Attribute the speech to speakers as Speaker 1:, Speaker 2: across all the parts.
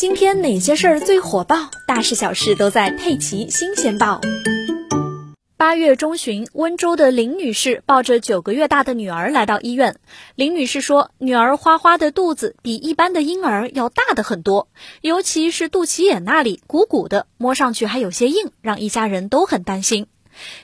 Speaker 1: 今天哪些事儿最火爆？大事小事都在《佩奇新鲜报》。八月中旬，温州的林女士抱着九个月大的女儿来到医院。林女士说，女儿花花的肚子比一般的婴儿要大的很多，尤其是肚脐眼那里鼓鼓的，摸上去还有些硬，让一家人都很担心。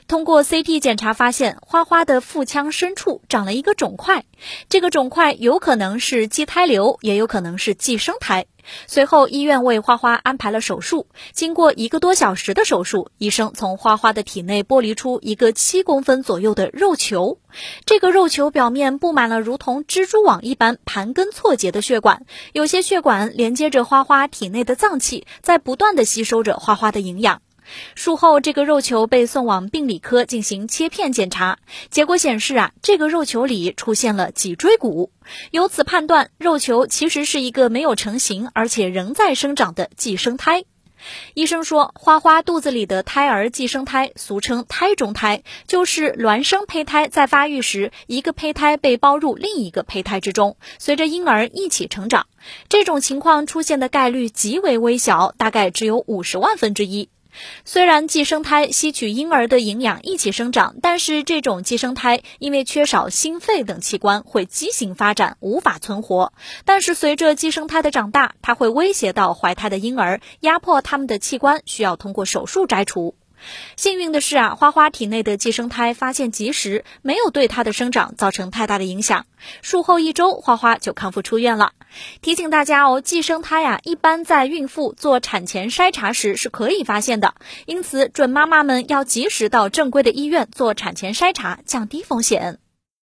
Speaker 1: 通过 CT 检查发现，花花的腹腔深处长了一个肿块，这个肿块有可能是畸胎瘤，也有可能是寄生胎。随后，医院为花花安排了手术。经过一个多小时的手术，医生从花花的体内剥离出一个七公分左右的肉球，这个肉球表面布满了如同蜘蛛网一般盘根错节的血管，有些血管连接着花花体内的脏器，在不断的吸收着花花的营养。术后，这个肉球被送往病理科进行切片检查，结果显示啊，这个肉球里出现了脊椎骨，由此判断，肉球其实是一个没有成型而且仍在生长的寄生胎。医生说，花花肚子里的胎儿寄生胎，俗称胎中胎，就是孪生胚胎在发育时，一个胚胎被包入另一个胚胎之中，随着婴儿一起成长。这种情况出现的概率极为微小，大概只有五十万分之一。虽然寄生胎吸取婴儿的营养一起生长，但是这种寄生胎因为缺少心肺等器官会畸形发展，无法存活。但是随着寄生胎的长大，它会威胁到怀胎的婴儿，压迫他们的器官，需要通过手术摘除。幸运的是啊，花花体内的寄生胎发现及时，没有对它的生长造成太大的影响。术后一周，花花就康复出院了。提醒大家哦，寄生胎呀，一般在孕妇做产前筛查时是可以发现的，因此准妈妈们要及时到正规的医院做产前筛查，降低风险。